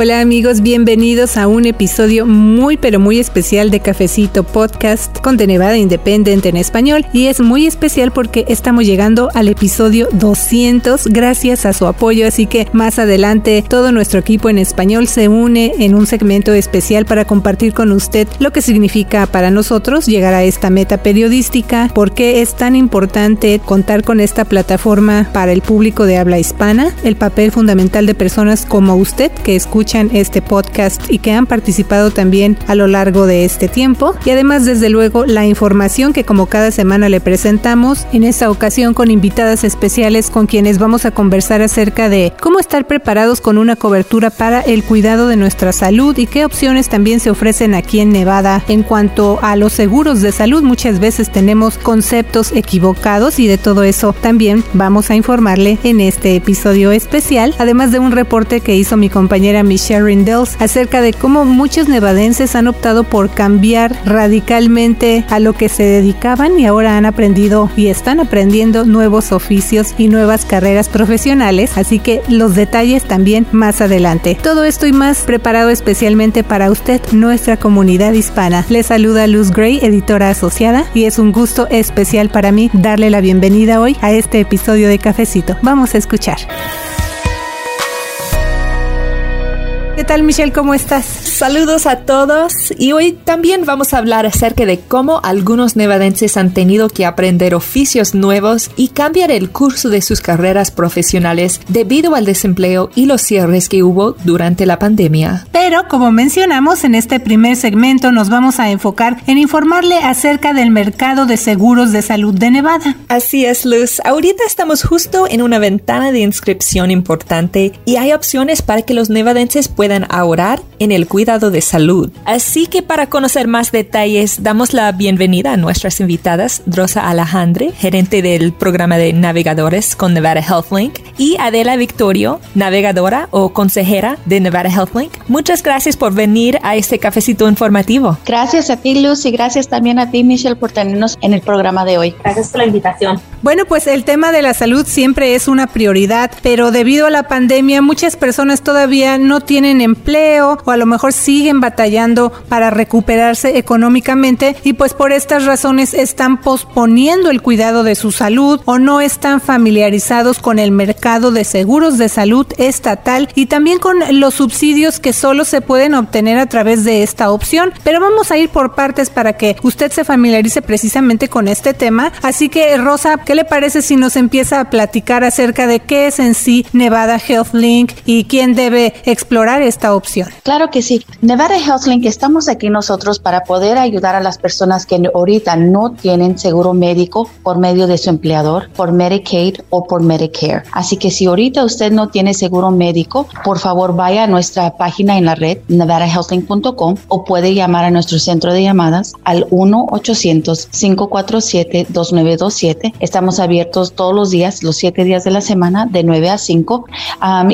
Hola amigos, bienvenidos a un episodio muy pero muy especial de Cafecito Podcast con The Nevada Independent en español. Y es muy especial porque estamos llegando al episodio 200 gracias a su apoyo, así que más adelante todo nuestro equipo en español se une en un segmento especial para compartir con usted lo que significa para nosotros llegar a esta meta periodística, por qué es tan importante contar con esta plataforma para el público de habla hispana, el papel fundamental de personas como usted que escucha este podcast y que han participado también a lo largo de este tiempo. Y además, desde luego, la información que como cada semana le presentamos, en esta ocasión con invitadas especiales con quienes vamos a conversar acerca de cómo estar preparados con una cobertura para el cuidado de nuestra salud y qué opciones también se ofrecen aquí en Nevada en cuanto a los seguros de salud. Muchas veces tenemos conceptos equivocados y de todo eso también vamos a informarle en este episodio especial, además de un reporte que hizo mi compañera Michelle Sharon Dells acerca de cómo muchos nevadenses han optado por cambiar radicalmente a lo que se dedicaban y ahora han aprendido y están aprendiendo nuevos oficios y nuevas carreras profesionales, así que los detalles también más adelante. Todo esto y más preparado especialmente para usted, nuestra comunidad hispana. Le saluda Luz Gray, editora asociada, y es un gusto especial para mí darle la bienvenida hoy a este episodio de Cafecito. Vamos a escuchar. ¿Qué tal Michelle? ¿Cómo estás? Saludos a todos y hoy también vamos a hablar acerca de cómo algunos nevadenses han tenido que aprender oficios nuevos y cambiar el curso de sus carreras profesionales debido al desempleo y los cierres que hubo durante la pandemia. Pero como mencionamos en este primer segmento nos vamos a enfocar en informarle acerca del mercado de seguros de salud de Nevada. Así es Luz, ahorita estamos justo en una ventana de inscripción importante y hay opciones para que los nevadenses puedan ahorrar en el cuidado de salud. Así que para conocer más detalles, damos la bienvenida a nuestras invitadas, Rosa Alejandre, gerente del programa de navegadores con Nevada HealthLink, y Adela Victorio, navegadora o consejera de Nevada HealthLink. Muchas gracias por venir a este cafecito informativo. Gracias a ti, Luz, y gracias también a ti, Michelle, por tenernos en el programa de hoy. Gracias por la invitación. Bueno, pues el tema de la salud siempre es una prioridad, pero debido a la pandemia muchas personas todavía no tienen empleo o a lo mejor siguen batallando para recuperarse económicamente y pues por estas razones están posponiendo el cuidado de su salud o no están familiarizados con el mercado de seguros de salud estatal y también con los subsidios que solo se pueden obtener a través de esta opción. Pero vamos a ir por partes para que usted se familiarice precisamente con este tema. Así que Rosa, ¿qué le parece si nos empieza a platicar acerca de qué es en sí Nevada Health Link y quién debe explorar esta opción. Claro que sí. Nevada HealthLink, estamos aquí nosotros para poder ayudar a las personas que ahorita no tienen seguro médico por medio de su empleador, por Medicaid o por Medicare. Así que si ahorita usted no tiene seguro médico, por favor vaya a nuestra página en la red, nevadahealthlink.com o puede llamar a nuestro centro de llamadas al 1-800-547-2927. Estamos abiertos todos los días, los siete días de la semana, de 9 a 5.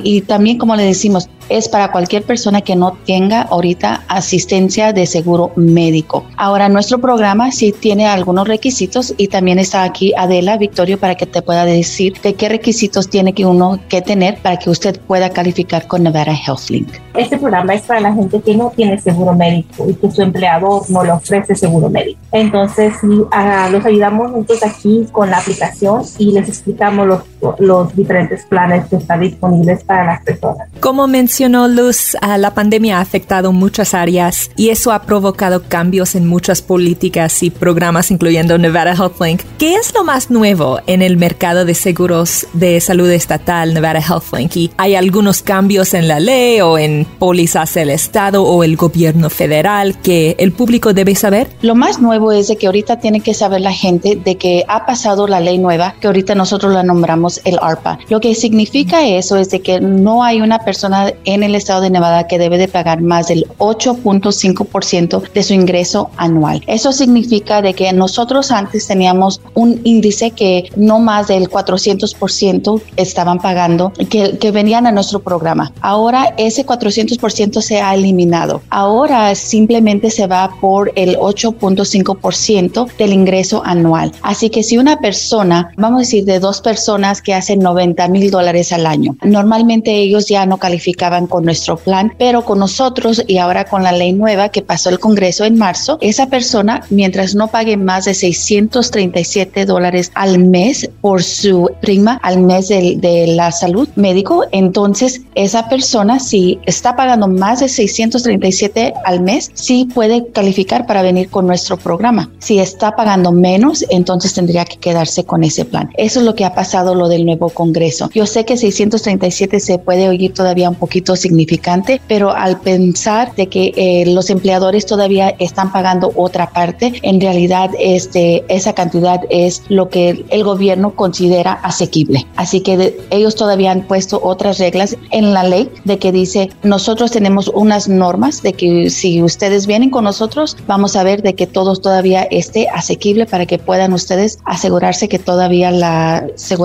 y también, como le decimos, es para cualquier persona que no tenga ahorita asistencia de seguro médico. Ahora, nuestro programa sí tiene algunos requisitos y también está aquí Adela Victorio para que te pueda decir de qué requisitos tiene que uno que tener para que usted pueda calificar con Nevada HealthLink. Este programa es para la gente que no tiene seguro médico y que su empleador no le ofrece seguro médico. Entonces, sí, ah, los ayudamos juntos aquí con la aplicación y les explicamos los, los diferentes planes que están disponibles para las personas. Como mencionó Luz, la pandemia ha afectado muchas áreas y eso ha provocado cambios en muchas políticas y programas, incluyendo Nevada HealthLink. ¿Qué es lo más nuevo en el mercado de seguros de salud estatal Nevada HealthLink? ¿Y hay algunos cambios en la ley o en pólizas del Estado o el gobierno federal que el público debe saber? Lo más nuevo es de que ahorita tiene que saber la gente de que ha pasado la ley nueva, que ahorita nosotros la nombramos el ARPA. Lo que significa eso es de que no hay una persona en el estado de Nevada que debe de pagar más del 8.5% de su ingreso anual. Eso significa de que nosotros antes teníamos un índice que no más del 400% estaban pagando, que, que venían a nuestro programa. Ahora ese 400% se ha eliminado. Ahora simplemente se va por el 8.5% del ingreso anual. Así que si una persona, vamos a decir de dos personas que hacen 90 mil dólares al año. Normalmente ellos ya no calificaban con nuestro plan, pero con nosotros y ahora con la ley nueva que pasó el Congreso en marzo, esa persona, mientras no pague más de 637 dólares al mes por su prima al mes de, de la salud médico, entonces esa persona, si está pagando más de 637 al mes, sí puede calificar para venir con nuestro programa. Si está pagando menos, entonces tendría que quedarse con ese plan. Eso es lo que ha pasado lo del nuevo Congreso. Yo sé que 637 se puede oír todavía un poquito significante, pero al pensar de que eh, los empleadores todavía están pagando otra parte, en realidad este, esa cantidad es lo que el gobierno considera asequible. Así que ellos todavía han puesto otras reglas en la ley de que dice nosotros tenemos unas normas de que si ustedes vienen con nosotros vamos a ver de que todo todavía esté asequible para que puedan ustedes asegurarse que todavía la seguridad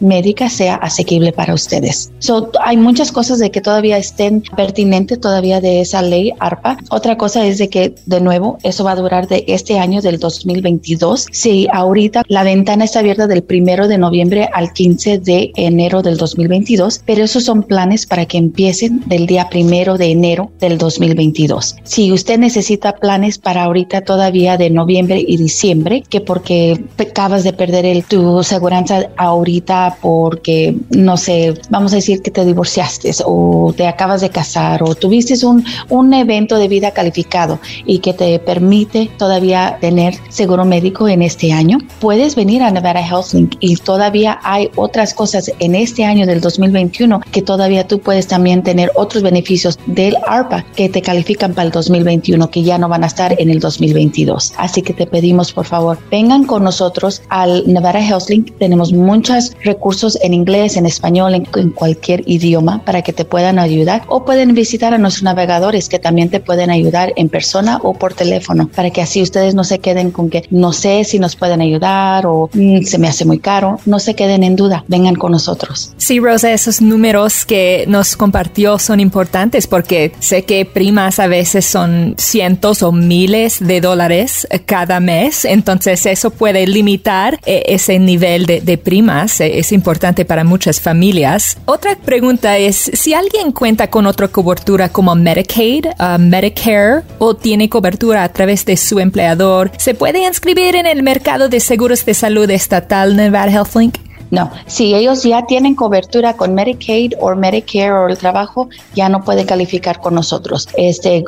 médica sea asequible para ustedes. So, hay muchas cosas de que todavía estén pertinentes todavía de esa ley ARPA. Otra cosa es de que de nuevo eso va a durar de este año del 2022. Si ahorita la ventana está abierta del primero de noviembre al 15 de enero del 2022, pero esos son planes para que empiecen del día primero de enero del 2022. Si usted necesita planes para ahorita todavía de noviembre y diciembre, que porque acabas de perder el, tu seguridad ahorita porque, no sé, vamos a decir que te divorciaste o te acabas de casar o tuviste un, un evento de vida calificado y que te permite todavía tener seguro médico en este año, puedes venir a Nevada HealthLink y todavía hay otras cosas en este año del 2021 que todavía tú puedes también tener otros beneficios del ARPA que te califican para el 2021 que ya no van a estar en el 2022. Así que te pedimos por favor, vengan con nosotros al Nevada HealthLink. Tenemos muchos recursos en inglés, en español, en, en cualquier idioma para que te puedan ayudar o pueden visitar a nuestros navegadores que también te pueden ayudar en persona o por teléfono para que así ustedes no se queden con que no sé si nos pueden ayudar o mm, se me hace muy caro. No se queden en duda, vengan con nosotros. Sí, Rosa, esos números que nos compartió son importantes porque sé que primas a veces son cientos o miles de dólares cada mes, entonces eso puede limitar eh, ese nivel de, de primas, eh, es importante para muchas familias. Otra pregunta es, si alguien cuenta con otra cobertura como Medicaid, uh, Medicare o tiene cobertura a través de su empleador, ¿se puede inscribir en el mercado de seguros de salud estatal Nevada HealthLink? No, si ellos ya tienen cobertura con Medicaid o Medicare o el trabajo, ya no pueden calificar con nosotros. Este,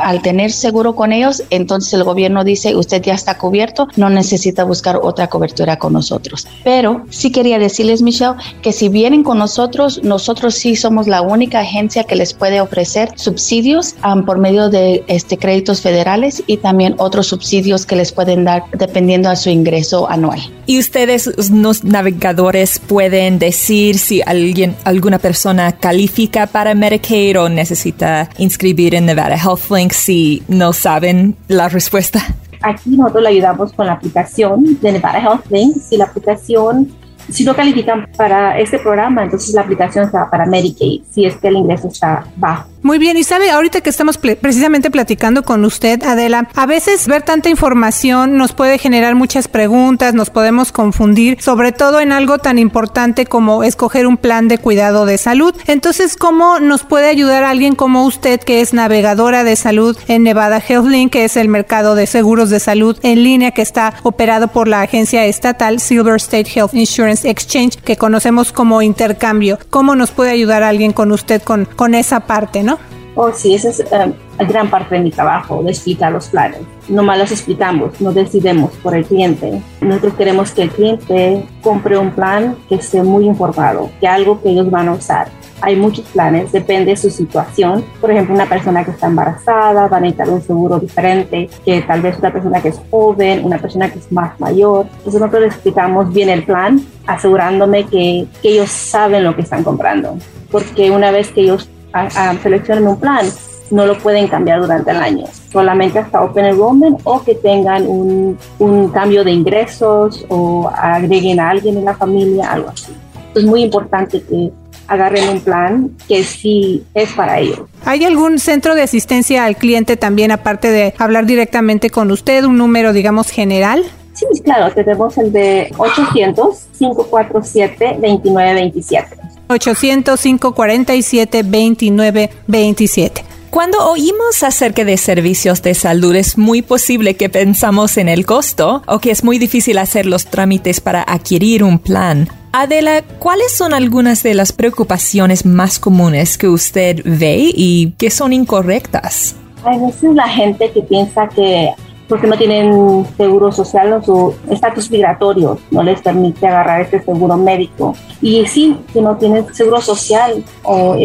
al tener seguro con ellos, entonces el gobierno dice, usted ya está cubierto, no necesita buscar otra cobertura con nosotros. Pero sí quería decirles, Michelle, que si vienen con nosotros, nosotros sí somos la única agencia que les puede ofrecer subsidios um, por medio de este, créditos federales y también otros subsidios que les pueden dar dependiendo a su ingreso anual. ¿Y ustedes, los navegadores, pueden decir si alguien, alguna persona califica para Medicaid o necesita inscribir en Nevada HealthLink si no saben la respuesta? Aquí nosotros le ayudamos con la aplicación de Nevada HealthLink. Si la aplicación si no califican para este programa, entonces la aplicación va para Medicaid, si es que el ingreso está bajo. Muy bien, y sabe, ahorita que estamos precisamente platicando con usted, Adela, a veces ver tanta información nos puede generar muchas preguntas, nos podemos confundir, sobre todo en algo tan importante como escoger un plan de cuidado de salud. Entonces, ¿cómo nos puede ayudar alguien como usted, que es navegadora de salud en Nevada HealthLink, que es el mercado de seguros de salud en línea que está operado por la agencia estatal Silver State Health Insurance Exchange, que conocemos como intercambio? ¿Cómo nos puede ayudar alguien con usted con, con esa parte, no? Oh, sí, esa es um, gran parte de mi trabajo, de explicar los planes. No más los explicamos, no decidimos por el cliente. Nosotros queremos que el cliente compre un plan que esté muy informado, que algo que ellos van a usar. Hay muchos planes, depende de su situación. Por ejemplo, una persona que está embarazada va a necesitar un seguro diferente que tal vez una persona que es joven, una persona que es más mayor. Entonces nosotros les explicamos bien el plan, asegurándome que, que ellos saben lo que están comprando. Porque una vez que ellos a, seleccionen un plan, no lo pueden cambiar durante el año, solamente hasta Open Enrollment o que tengan un, un cambio de ingresos o agreguen a alguien en la familia, algo así. Es muy importante que agarren un plan que sí es para ellos. ¿Hay algún centro de asistencia al cliente también, aparte de hablar directamente con usted, un número, digamos, general? Sí, claro, tenemos el de 800-547-2927. 800-547-2927. Cuando oímos acerca de servicios de salud es muy posible que pensamos en el costo o que es muy difícil hacer los trámites para adquirir un plan. Adela, ¿cuáles son algunas de las preocupaciones más comunes que usted ve y que son incorrectas? Hay veces la gente que piensa que porque no tienen seguro social o su estatus migratorio no les permite agarrar este seguro médico. Y sí, si no tienen seguro social o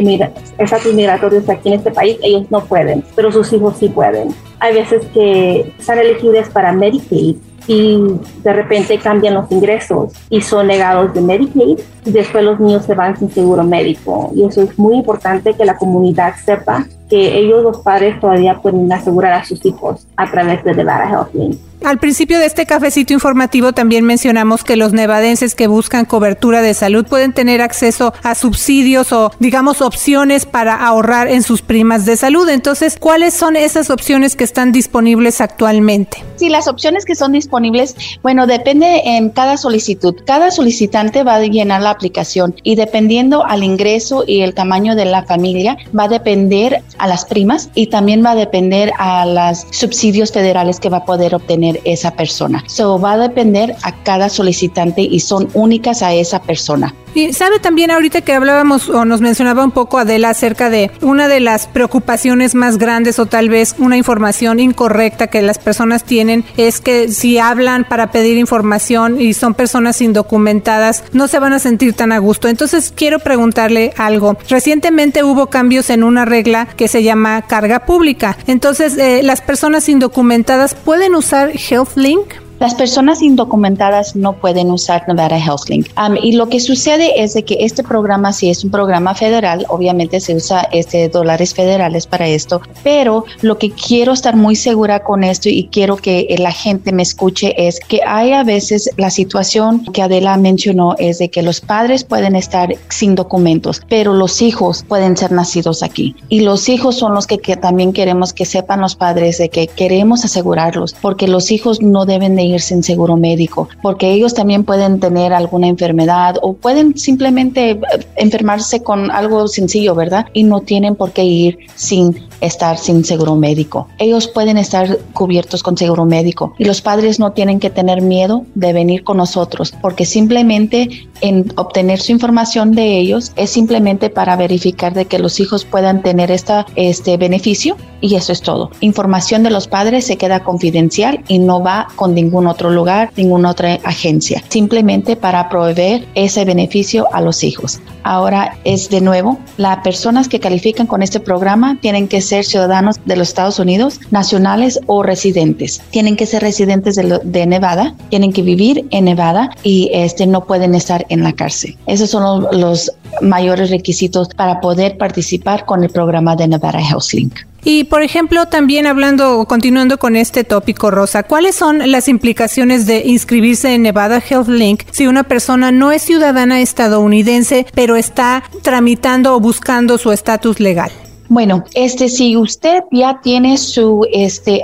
estatus migratorio aquí en este país, ellos no pueden, pero sus hijos sí pueden. Hay veces que están elegibles para Medicaid y de repente cambian los ingresos y son negados de Medicaid y después los niños se van sin seguro médico. Y eso es muy importante que la comunidad sepa que ellos los padres todavía pueden asegurar a sus hijos a través de Nevada HealthLink. Al principio de este cafecito informativo también mencionamos que los nevadenses que buscan cobertura de salud pueden tener acceso a subsidios o digamos opciones para ahorrar en sus primas de salud. Entonces, ¿cuáles son esas opciones que están disponibles actualmente? Sí, las opciones que son disponibles, bueno, depende en cada solicitud. Cada solicitante va a llenar la aplicación y dependiendo al ingreso y el tamaño de la familia, va a depender a las primas y también va a depender a los subsidios federales que va a poder obtener esa persona. So va a depender a cada solicitante y son únicas a esa persona. Y sabe también ahorita que hablábamos o nos mencionaba un poco Adela acerca de una de las preocupaciones más grandes o tal vez una información incorrecta que las personas tienen es que si hablan para pedir información y son personas indocumentadas no se van a sentir tan a gusto. Entonces quiero preguntarle algo. Recientemente hubo cambios en una regla que se llama carga pública. Entonces eh, las personas indocumentadas pueden usar HealthLink las personas indocumentadas no pueden usar Nevada HealthLink. Um, y lo que sucede es de que este programa, si es un programa federal, obviamente se usa este dólares federales para esto, pero lo que quiero estar muy segura con esto y quiero que la gente me escuche es que hay a veces la situación que Adela mencionó es de que los padres pueden estar sin documentos, pero los hijos pueden ser nacidos aquí. Y los hijos son los que, que también queremos que sepan los padres de que queremos asegurarlos, porque los hijos no deben de ir sin seguro médico, porque ellos también pueden tener alguna enfermedad o pueden simplemente eh, enfermarse con algo sencillo, ¿verdad? Y no tienen por qué ir sin estar sin seguro médico. Ellos pueden estar cubiertos con seguro médico y los padres no tienen que tener miedo de venir con nosotros porque simplemente en obtener su información de ellos es simplemente para verificar de que los hijos puedan tener esta, este beneficio y eso es todo. Información de los padres se queda confidencial y no va con ningún otro lugar, ninguna otra agencia, simplemente para proveer ese beneficio a los hijos. Ahora es de nuevo, las personas que califican con este programa tienen que ser ciudadanos de los Estados Unidos, nacionales o residentes. Tienen que ser residentes de, Nevada, tienen que vivir en Nevada y este no pueden estar en la cárcel. Esos son los, los mayores requisitos para poder participar con el programa de Nevada Health Link. Y por ejemplo, también hablando continuando con este tópico, Rosa, ¿cuáles son las implicaciones de inscribirse en Nevada Health Link si una persona no es ciudadana estadounidense, pero está tramitando o buscando su estatus legal? Bueno, este, si usted ya tiene su, este,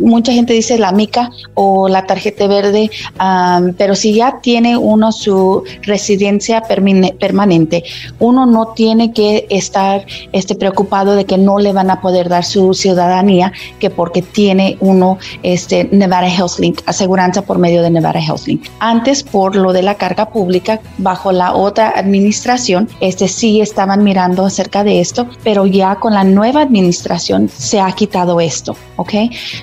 mucha gente dice la mica o la tarjeta verde, pero si ya tiene uno su residencia permanente, uno no tiene que estar, este, preocupado de que no le van a poder dar su ciudadanía, que porque tiene uno, este, Nevada HealthLink, aseguranza por medio de Nevada HealthLink. Antes, por lo de la carga pública, bajo la otra administración, este, sí estaban mirando acerca de esto, pero ya con la nueva administración se ha quitado esto, ¿ok?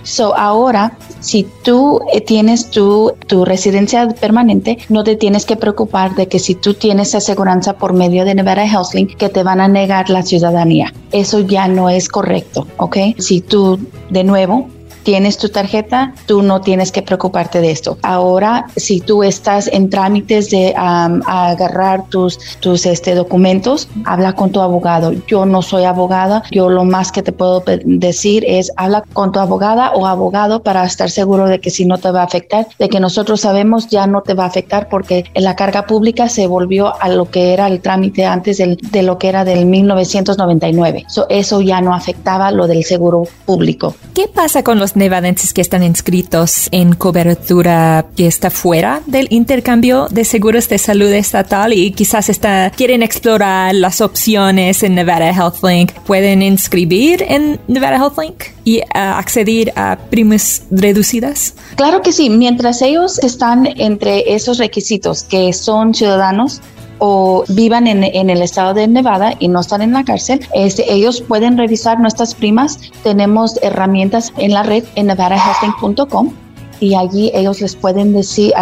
So ahora, si tú eh, tienes tu, tu residencia permanente, no te tienes que preocupar de que si tú tienes aseguranza por medio de Nevada HealthLink, que te van a negar la ciudadanía. Eso ya no es correcto, ¿ok? Si tú, de nuevo, tienes tu tarjeta, tú no tienes que preocuparte de esto. Ahora, si tú estás en trámites de agarrar tus, tus este, documentos, habla con tu abogado. Yo no soy abogada, yo lo más que te puedo decir es habla con tu abogada o abogado para estar seguro de que si no te va a afectar, de que nosotros sabemos ya no te va a afectar porque la carga pública se volvió a lo que era el trámite antes de lo que era del 1999. eso ya no afectaba lo del seguro público. ¿Qué pasa con los nevadenses que están inscritos en cobertura que está fuera del intercambio de seguros de salud estatal y quizás está, quieren explorar las opciones en Nevada HealthLink, pueden inscribir en Nevada HealthLink y uh, acceder a primas reducidas? Claro que sí, mientras ellos están entre esos requisitos que son ciudadanos o vivan en, el estado de Nevada y no están en la cárcel, este, ellos pueden revisar nuestras primas. Tenemos herramientas en la red en nevadahealthing.com y allí ellos les pueden decir,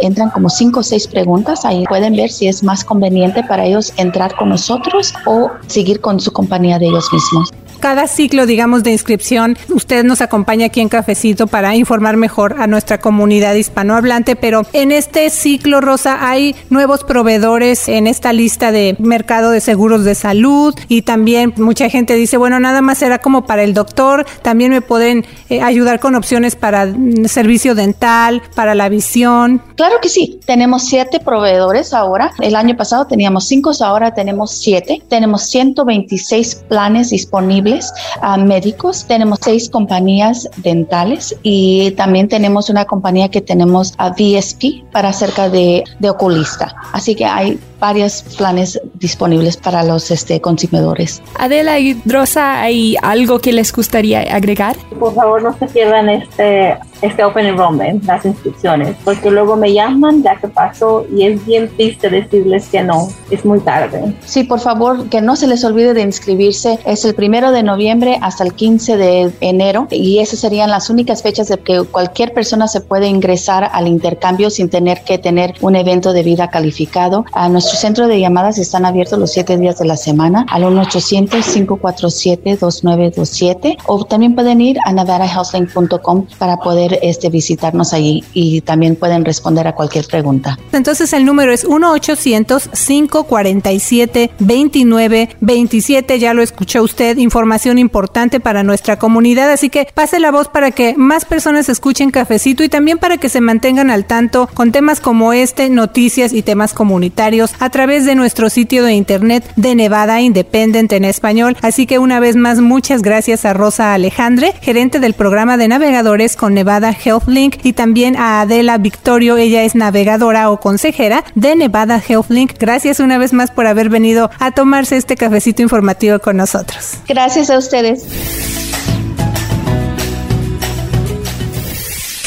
entran como cinco o seis preguntas, ahí pueden ver si es más conveniente para ellos entrar con nosotros o seguir con su compañía de ellos mismos cada ciclo, digamos, de inscripción, usted nos acompaña aquí en Cafecito para informar mejor a nuestra comunidad hispanohablante, pero en este ciclo, Rosa, hay nuevos proveedores en esta lista de mercado de seguros de salud y también mucha gente dice, bueno, nada más será como para el doctor, también me pueden eh, ayudar con opciones para mm, servicio dental, para la visión. Claro que sí, tenemos siete proveedores ahora. El año pasado teníamos cinco, ahora tenemos siete. Tenemos 126 planes disponibles a médicos. Tenemos seis compañías dentales y también tenemos una compañía que tenemos a VSP para acerca de, de oculista. Así que hay varios planes disponibles para los este, consumidores. Adela y Rosa, ¿hay algo que les gustaría agregar? Por favor, no se pierdan este, este Open Enrollment, las inscripciones, porque luego me llaman ya que pasó y es bien triste decirles que no, es muy tarde. Sí, por favor, que no se les olvide de inscribirse. Es el primero de noviembre hasta el 15 de enero y esas serían las únicas fechas de que cualquier persona se puede ingresar al intercambio sin tener que tener un evento de vida calificado. A nuestro Nuestros centros de llamadas están abiertos los siete días de la semana al 1-800-547-2927 o también pueden ir a nevadahealthlink.com para poder este, visitarnos allí y también pueden responder a cualquier pregunta. Entonces el número es 1-800-547-2927. Ya lo escuchó usted, información importante para nuestra comunidad, así que pase la voz para que más personas escuchen Cafecito y también para que se mantengan al tanto con temas como este, noticias y temas comunitarios a través de nuestro sitio de internet de Nevada Independent en español. Así que una vez más, muchas gracias a Rosa Alejandre, gerente del programa de navegadores con Nevada Health Link, y también a Adela Victorio, ella es navegadora o consejera de Nevada Health Link. Gracias una vez más por haber venido a tomarse este cafecito informativo con nosotros. Gracias a ustedes.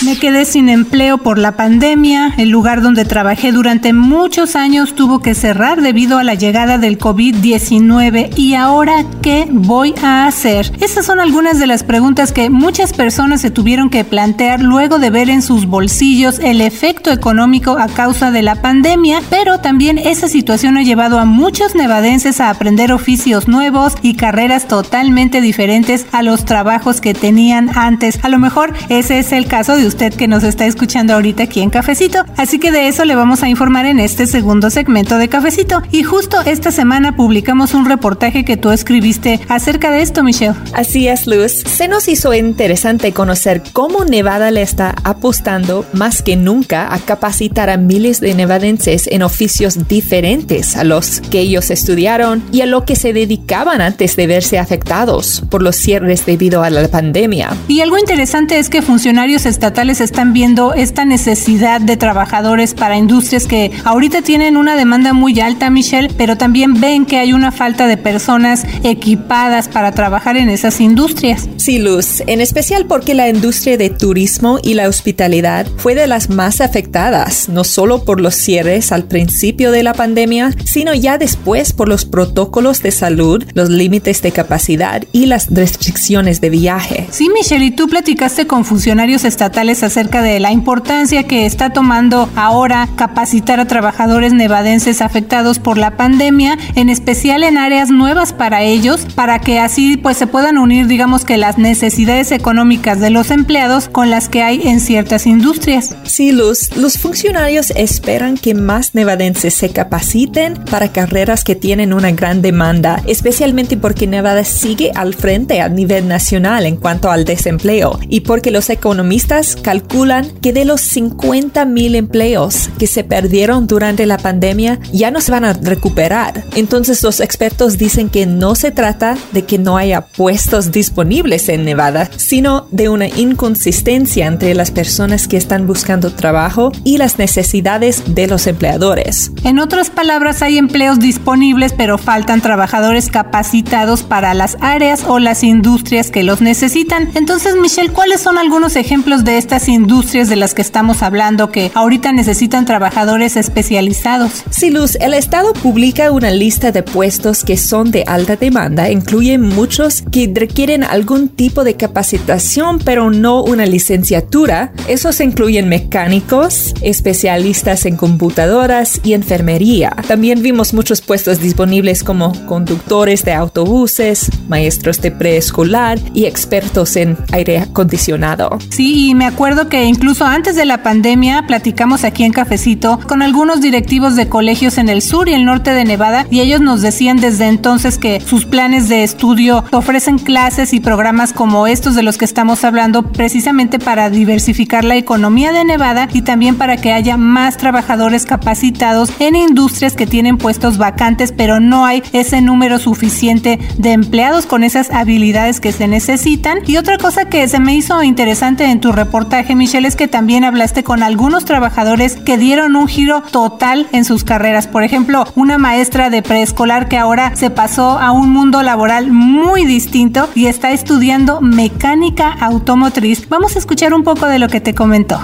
Me quedé sin empleo por la pandemia. El lugar donde trabajé durante muchos años tuvo que cerrar debido a la llegada del COVID-19. ¿Y ahora qué voy a hacer? Esas son algunas de las preguntas que muchas personas se tuvieron que plantear luego de ver en sus bolsillos el efecto económico a causa de la pandemia. Pero también esa situación ha llevado a muchos nevadenses a aprender oficios nuevos y carreras totalmente diferentes a los trabajos que tenían antes. A lo mejor ese es el caso de usted que nos está escuchando ahorita aquí en Cafecito. Así que de eso le vamos a informar en este segundo segmento de Cafecito. Y justo esta semana publicamos un reportaje que tú escribiste acerca de esto, Michelle. Así es, Luz. Se nos hizo interesante conocer cómo Nevada le está apostando más que nunca a capacitar a miles de nevadenses en oficios diferentes a los que ellos estudiaron y a lo que se dedicaban antes de verse afectados por los cierres debido a la pandemia. Y algo interesante es que funcionarios estatales están viendo esta necesidad de trabajadores para industrias que ahorita tienen una demanda muy alta, Michelle, pero también ven que hay una falta de personas equipadas para trabajar en esas industrias. Sí, Luz, en especial porque la industria de turismo y la hospitalidad fue de las más afectadas, no solo por los cierres al principio de la pandemia, sino ya después por los protocolos de salud, los límites de capacidad y las restricciones de viaje. Sí, Michelle, y tú platicaste con funcionarios estatales acerca de la importancia que está tomando ahora capacitar a trabajadores nevadenses afectados por la pandemia, en especial en áreas nuevas para ellos, para que así pues se puedan unir digamos que las necesidades económicas de los empleados con las que hay en ciertas industrias. Sí, Luz, los funcionarios esperan que más nevadenses se capaciten para carreras que tienen una gran demanda, especialmente porque Nevada sigue al frente a nivel nacional en cuanto al desempleo y porque los economistas calculan que de los 50 mil empleos que se perdieron durante la pandemia ya no se van a recuperar. Entonces los expertos dicen que no se trata de que no haya puestos disponibles en Nevada, sino de una inconsistencia entre las personas que están buscando trabajo y las necesidades de los empleadores. En otras palabras, hay empleos disponibles, pero faltan trabajadores capacitados para las áreas o las industrias que los necesitan. Entonces, Michelle, ¿cuáles son algunos ejemplos de estas industrias de las que estamos hablando que ahorita necesitan trabajadores especializados? Sí, Luz, el Estado publica una lista de puestos que son de alta demanda, incluye muchos que requieren algún tipo de capacitación, pero no una licenciatura. Esos incluyen mecánicos, especialistas en computadoras y enfermería. También vimos muchos puestos disponibles como conductores de autobuses, maestros de preescolar y expertos en aire acondicionado. Sí, y me acuerdo que incluso antes de la pandemia platicamos aquí en Cafecito con algunos directivos de colegios en el sur y el norte de Nevada y ellos nos decían desde entonces que sus planes de estudio ofrecen clases y programas como estos de los que estamos hablando precisamente para diversificar la economía de Nevada y también para que haya más trabajadores capacitados en industrias que tienen puestos vacantes pero no hay ese número suficiente de empleados con esas habilidades que se necesitan. Y otra cosa que se me hizo interesante en tu Michelle es que también hablaste con algunos trabajadores que dieron un giro total en sus carreras. Por ejemplo, una maestra de preescolar que ahora se pasó a un mundo laboral muy distinto y está estudiando mecánica automotriz. Vamos a escuchar un poco de lo que te comentó.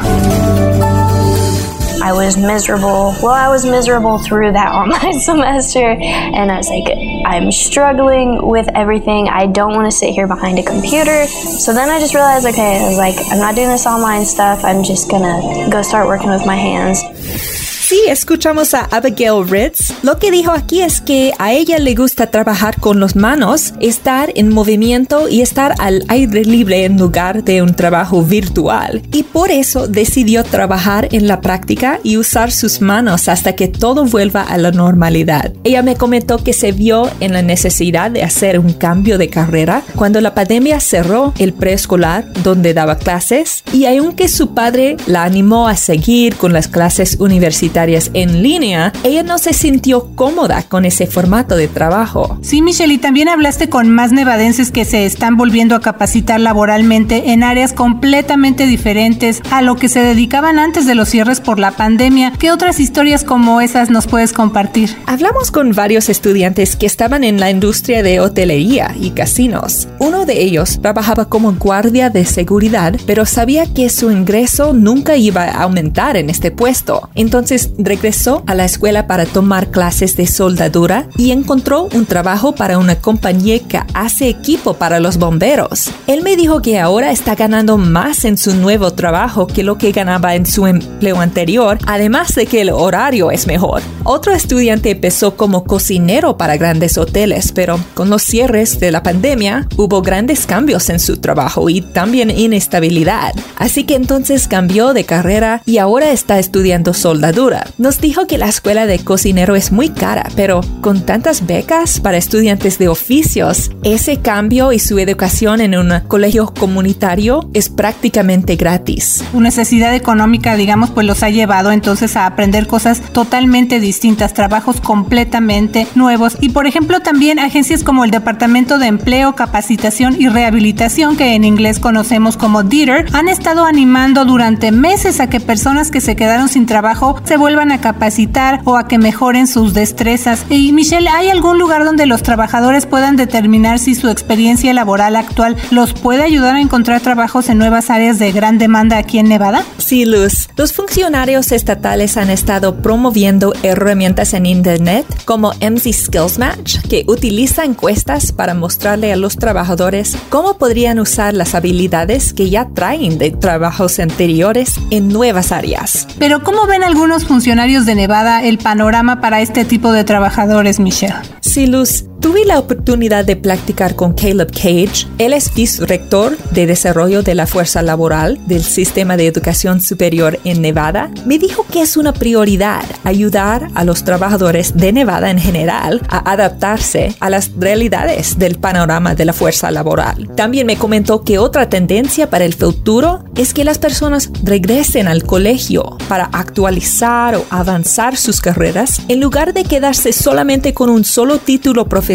I was miserable. Well, I was miserable through that online semester, and I was like, I'm struggling with everything. I don't want to sit here behind a computer. So then I just realized, okay, I was like, I'm not doing this online stuff. I'm just gonna go start working with my hands. Sí, escuchamos a Abigail Ritz. Lo que dijo aquí es que a ella le gusta trabajar con las manos, estar en movimiento y estar al aire libre en lugar de un trabajo virtual. Y por eso decidió trabajar en la práctica y usar sus manos hasta que todo vuelva a la normalidad. Ella me comentó que se vio en la necesidad de hacer un cambio de carrera cuando la pandemia cerró el preescolar donde daba clases y aunque su padre la animó a seguir con las clases universitarias, en línea, ella no se sintió cómoda con ese formato de trabajo. Sí, Michelle, y también hablaste con más nevadenses que se están volviendo a capacitar laboralmente en áreas completamente diferentes a lo que se dedicaban antes de los cierres por la pandemia. ¿Qué otras historias como esas nos puedes compartir? Hablamos con varios estudiantes que estaban en la industria de hotelería y casinos. Uno de ellos trabajaba como guardia de seguridad, pero sabía que su ingreso nunca iba a aumentar en este puesto. Entonces regresó a la escuela para tomar clases de soldadura y encontró un trabajo para una compañía que hace equipo para los bomberos. Él me dijo que ahora está ganando más en su nuevo trabajo que lo que ganaba en su empleo anterior, además de que el horario es mejor. Otro estudiante empezó como cocinero para grandes hoteles, pero con los cierres de la pandemia hubo grandes cambios en su trabajo y también inestabilidad. Así que entonces cambió de carrera y ahora está estudiando soldadura nos dijo que la escuela de cocinero es muy cara, pero con tantas becas para estudiantes de oficios, ese cambio y su educación en un colegio comunitario es prácticamente gratis. Su necesidad económica, digamos, pues los ha llevado entonces a aprender cosas totalmente distintas, trabajos completamente nuevos y por ejemplo también agencias como el Departamento de Empleo, Capacitación y Rehabilitación, que en inglés conocemos como DITER, han estado animando durante meses a que personas que se quedaron sin trabajo se vuelvan a capacitar o a que mejoren sus destrezas. Y Michelle, ¿hay algún lugar donde los trabajadores puedan determinar si su experiencia laboral actual los puede ayudar a encontrar trabajos en nuevas áreas de gran demanda aquí en Nevada? Sí, Luz. Los funcionarios estatales han estado promoviendo herramientas en Internet como MC Skills Match, que utiliza encuestas para mostrarle a los trabajadores cómo podrían usar las habilidades que ya traen de trabajos anteriores en nuevas áreas. Pero ¿cómo ven algunos funcionarios de Nevada el panorama para este tipo de trabajadores, Michelle? Sí, Luz. Tuve la oportunidad de practicar con Caleb Cage. Él es vice-rector de desarrollo de la fuerza laboral del sistema de educación superior en Nevada. Me dijo que es una prioridad ayudar a los trabajadores de Nevada en general a adaptarse a las realidades del panorama de la fuerza laboral. También me comentó que otra tendencia para el futuro es que las personas regresen al colegio para actualizar o avanzar sus carreras en lugar de quedarse solamente con un solo título profesional,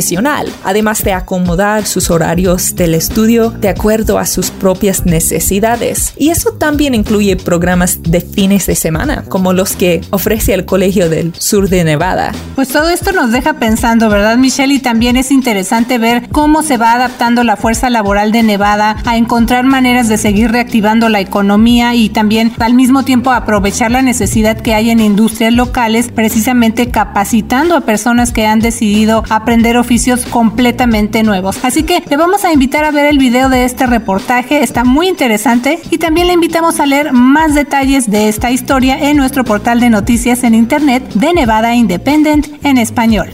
además de acomodar sus horarios del estudio de acuerdo a sus propias necesidades. Y eso también incluye programas de fines de semana, como los que ofrece el Colegio del Sur de Nevada. Pues todo esto nos deja pensando, ¿verdad, Michelle? Y también es interesante ver cómo se va adaptando la fuerza laboral de Nevada a encontrar maneras de seguir reactivando la economía y también al mismo tiempo aprovechar la necesidad que hay en industrias locales, precisamente capacitando a personas que han decidido aprender oficios completamente nuevos. Así que te vamos a invitar a ver el video de este reportaje, está muy interesante y también le invitamos a leer más detalles de esta historia en nuestro portal de noticias en internet de Nevada Independent en español.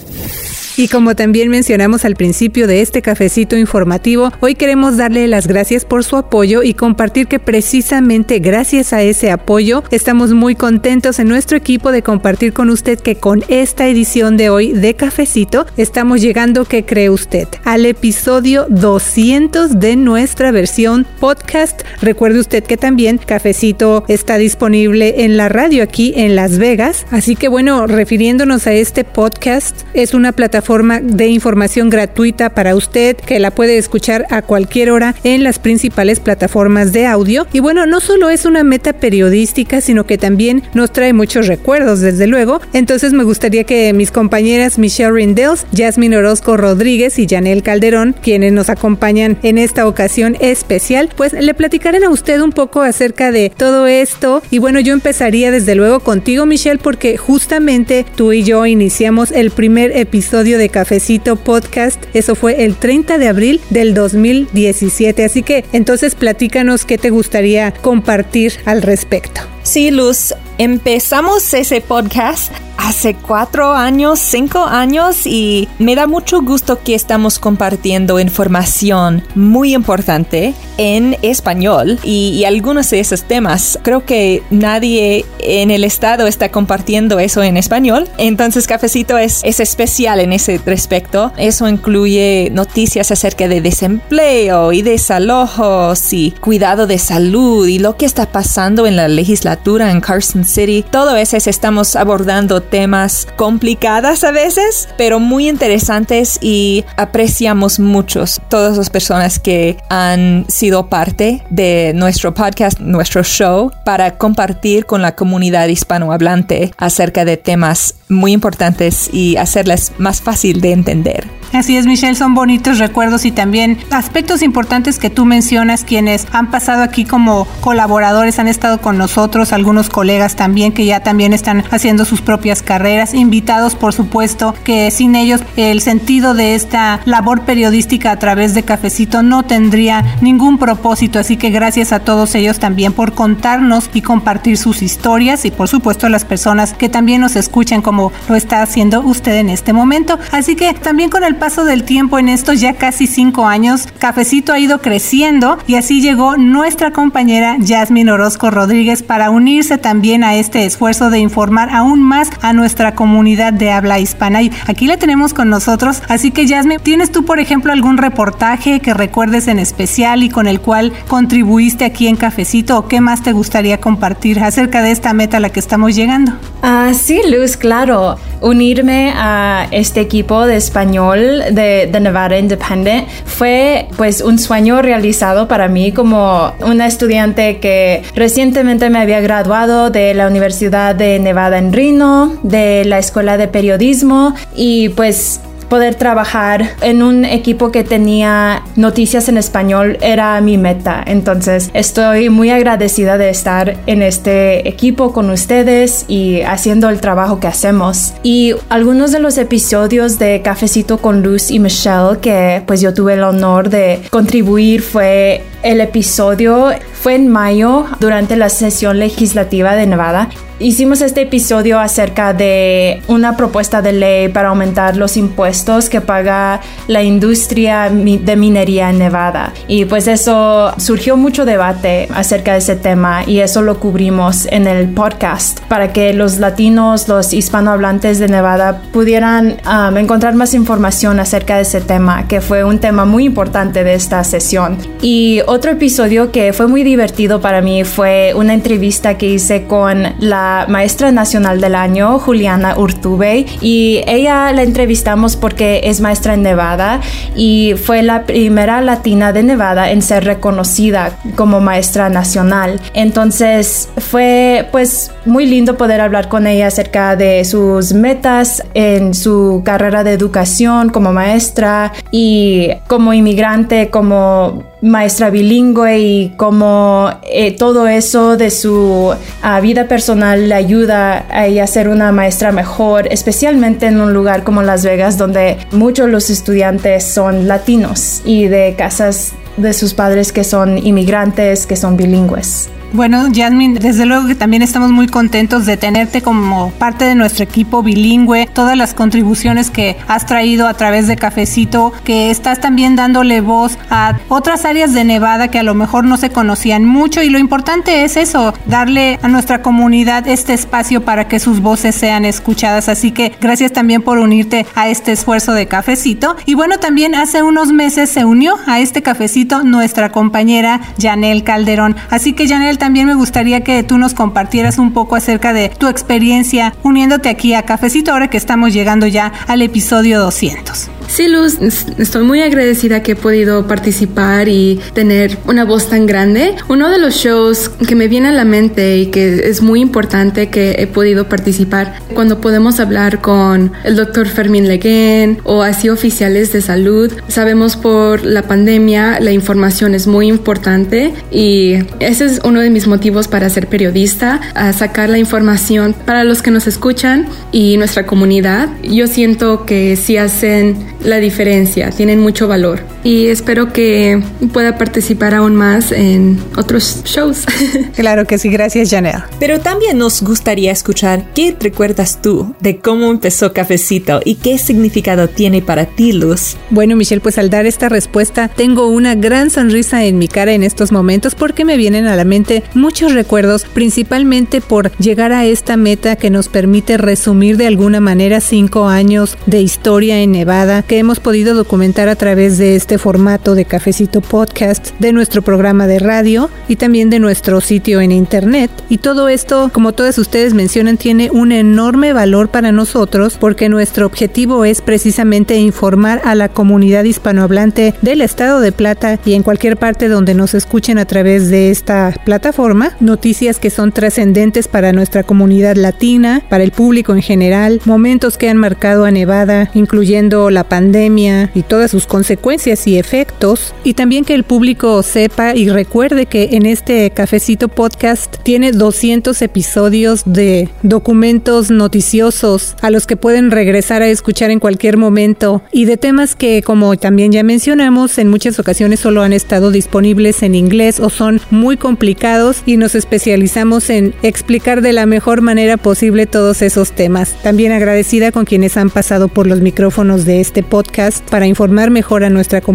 Y como también mencionamos al principio de este cafecito informativo, hoy queremos darle las gracias por su apoyo y compartir que precisamente gracias a ese apoyo estamos muy contentos en nuestro equipo de compartir con usted que con esta edición de hoy de cafecito estamos llegando, ¿qué cree usted? Al episodio 200 de nuestra versión podcast. Recuerde usted que también cafecito está disponible en la radio aquí en Las Vegas. Así que bueno, refiriéndonos a este podcast, es una plataforma de información gratuita para usted que la puede escuchar a cualquier hora en las principales plataformas de audio. Y bueno, no solo es una meta periodística, sino que también nos trae muchos recuerdos, desde luego. Entonces me gustaría que mis compañeras Michelle Rindels, Jasmine Orozco Rodríguez y Janel Calderón, quienes nos acompañan en esta ocasión especial, pues le platicarán a usted un poco acerca de todo esto. Y bueno, yo empezaría desde luego contigo, Michelle, porque justamente tú y yo iniciamos el primer episodio de Cafecito Podcast. Eso fue el 30 de abril del 2017. Así que entonces platícanos qué te gustaría compartir al respecto. Sí, Luz, empezamos ese podcast hace cuatro años, cinco años y me da mucho gusto que estamos compartiendo información muy importante en español y, algunos de esos temas. Creo que nadie en el estado está compartiendo eso en español. Entonces Cafecito es, es especial en ese respecto. Eso incluye noticias acerca de desempleo y desalojos y cuidado de salud y lo que está pasando en la legislatura en Carson City. Todo eso estamos abordando temas complicadas a veces, pero muy interesantes y apreciamos muchos todas las personas que han sido parte de nuestro podcast, nuestro show, para compartir con la comunidad hispanohablante acerca de temas muy importantes y hacerles más fácil de entender. Así es, Michelle, son bonitos recuerdos y también aspectos importantes que tú mencionas, quienes han pasado aquí como colaboradores, han estado con nosotros, algunos colegas también que ya también están haciendo sus propias carreras, invitados por supuesto, que sin ellos el sentido de esta labor periodística a través de Cafecito no tendría ningún propósito, así que gracias a todos ellos también por contarnos y compartir sus historias y por supuesto a las personas que también nos escuchan como lo está haciendo usted en este momento. Así que también con el paso del tiempo en estos ya casi cinco años, Cafecito ha ido creciendo y así llegó nuestra compañera Jasmine Orozco Rodríguez para unirse también a este esfuerzo de informar aún más a nuestra comunidad de habla hispana. Y aquí la tenemos con nosotros. Así que Jasmine, ¿tienes tú, por ejemplo, algún reportaje que recuerdes en especial y con el cual contribuiste aquí en Cafecito o qué más te gustaría compartir acerca de esta meta a la que estamos llegando? Ah, sí, Luz, claro. Unirme a este equipo de español de, Nevada Independent. Fue pues un sueño realizado para mí como una estudiante que recientemente me había graduado de la Universidad de Nevada en Reno, de la Escuela de Periodismo y pues poder trabajar en un equipo que tenía noticias en español era mi meta. Entonces estoy muy agradecida de estar en este equipo con ustedes y haciendo el trabajo que hacemos. Y algunos de los episodios de Cafecito con Luz y Michelle que pues yo tuve el honor de contribuir fue el episodio fue en mayo durante la sesión legislativa de Nevada Hicimos este episodio acerca de una propuesta de ley para aumentar los impuestos que paga la industria de minería en Nevada. Y pues eso surgió mucho debate acerca de ese tema y eso lo cubrimos en el podcast para que los latinos, los hispanohablantes de Nevada pudieran um, encontrar más información acerca de ese tema, que fue un tema muy importante de esta sesión. Y otro episodio que fue muy divertido para mí fue una entrevista que hice con la maestra nacional del año, Juliana Urtube, y ella la entrevistamos porque es maestra en Nevada y fue la primera latina de Nevada en ser reconocida como maestra nacional. Entonces fue pues muy lindo poder hablar con ella acerca de sus metas en su carrera de educación como maestra y como inmigrante, como maestra bilingüe y como eh, todo eso de su ah, vida personal le ayuda a ella ser una maestra mejor, especialmente en un lugar como Las Vegas donde muchos de los estudiantes son latinos y de casas de sus padres que son inmigrantes, que son bilingües. Bueno, Jasmine, desde luego que también estamos muy contentos de tenerte como parte de nuestro equipo bilingüe, todas las contribuciones que has traído a través de Cafecito, que estás también dándole voz a otras áreas de Nevada que a lo mejor no se conocían mucho y lo importante es eso, darle a nuestra comunidad este espacio para que sus voces sean escuchadas. Así que gracias también por unirte a este esfuerzo de Cafecito. Y bueno, también hace unos meses se unió a este Cafecito nuestra compañera Janel Calderón. Así que Janel, también me gustaría que tú nos compartieras un poco acerca de tu experiencia uniéndote aquí a Cafecito ahora que estamos llegando ya al episodio 200. Sí, Luz, estoy muy agradecida que he podido participar y tener una voz tan grande. Uno de los shows que me viene a la mente y que es muy importante que he podido participar cuando podemos hablar con el doctor Fermín Leguén o así oficiales de salud. Sabemos por la pandemia la información es muy importante y ese es uno de mis motivos para ser periodista, a sacar la información para los que nos escuchan y nuestra comunidad. Yo siento que si hacen la diferencia, tienen mucho valor y espero que pueda participar aún más en otros shows. Claro que sí, gracias Janelle. Pero también nos gustaría escuchar qué recuerdas tú de cómo empezó Cafecito y qué significado tiene para ti, Luz. Bueno, Michelle, pues al dar esta respuesta tengo una gran sonrisa en mi cara en estos momentos porque me vienen a la mente muchos recuerdos, principalmente por llegar a esta meta que nos permite resumir de alguna manera cinco años de historia en Nevada que hemos podido documentar a través de este formato de Cafecito Podcast, de nuestro programa de radio y también de nuestro sitio en internet. Y todo esto, como todos ustedes mencionan, tiene un enorme valor para nosotros porque nuestro objetivo es precisamente informar a la comunidad hispanohablante del estado de Plata y en cualquier parte donde nos escuchen a través de esta plataforma, noticias que son trascendentes para nuestra comunidad latina, para el público en general, momentos que han marcado a Nevada, incluyendo la pandemia y todas sus consecuencias y efectos, y también que el público sepa y recuerde que en este Cafecito Podcast tiene 200 episodios de documentos noticiosos a los que pueden regresar a escuchar en cualquier momento y de temas que, como también ya mencionamos, en muchas ocasiones solo han estado disponibles en inglés o son muy complicados y nos especializamos en explicar de la mejor manera posible todos esos temas. También agradecida con quienes han pasado por los micrófonos de este podcast para informar mejor a nuestra comunidad,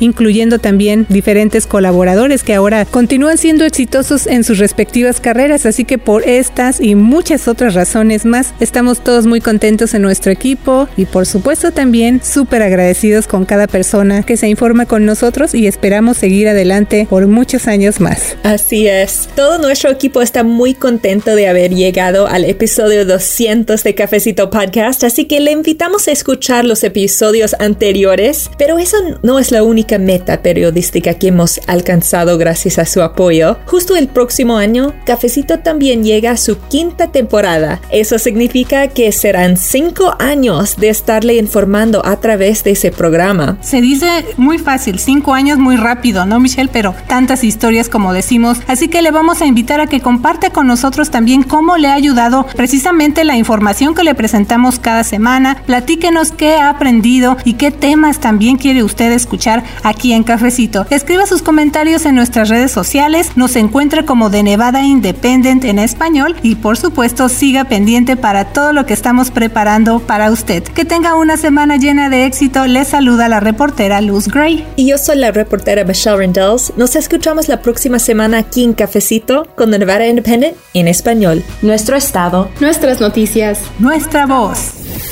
incluyendo también diferentes colaboradores que ahora continúan siendo exitosos en sus respectivas carreras, así que por estas y muchas otras razones más, estamos todos muy contentos en nuestro equipo y por supuesto también súper agradecidos con cada persona que se informa con nosotros y esperamos seguir adelante por muchos años más. Así es, todo nuestro equipo está muy contento de haber llegado al episodio 200 de Cafecito Podcast, así que le invitamos a escuchar los episodios anteriores, pero eso no es la única meta periodística que hemos alcanzado gracias a su apoyo. Justo el próximo año, Cafecito también llega a su quinta temporada. Eso significa que serán cinco años de estarle informando a través de ese programa. Se dice muy fácil, cinco años muy rápido, ¿no, Michelle? Pero tantas historias como decimos. Así que le vamos a invitar a que comparte con nosotros también cómo le ha ayudado precisamente la información que le presentamos cada semana. Platíquenos qué ha aprendido y qué temas también quiere usted escuchar aquí en Cafecito. Escriba sus comentarios en nuestras redes sociales, nos encuentra como de Nevada Independent en español y por supuesto siga pendiente para todo lo que estamos preparando para usted. Que tenga una semana llena de éxito, le saluda la reportera Luz Gray. Y yo soy la reportera Michelle Rendells. Nos escuchamos la próxima semana aquí en Cafecito con The Nevada Independent en español. Nuestro estado, nuestras noticias, nuestra voz.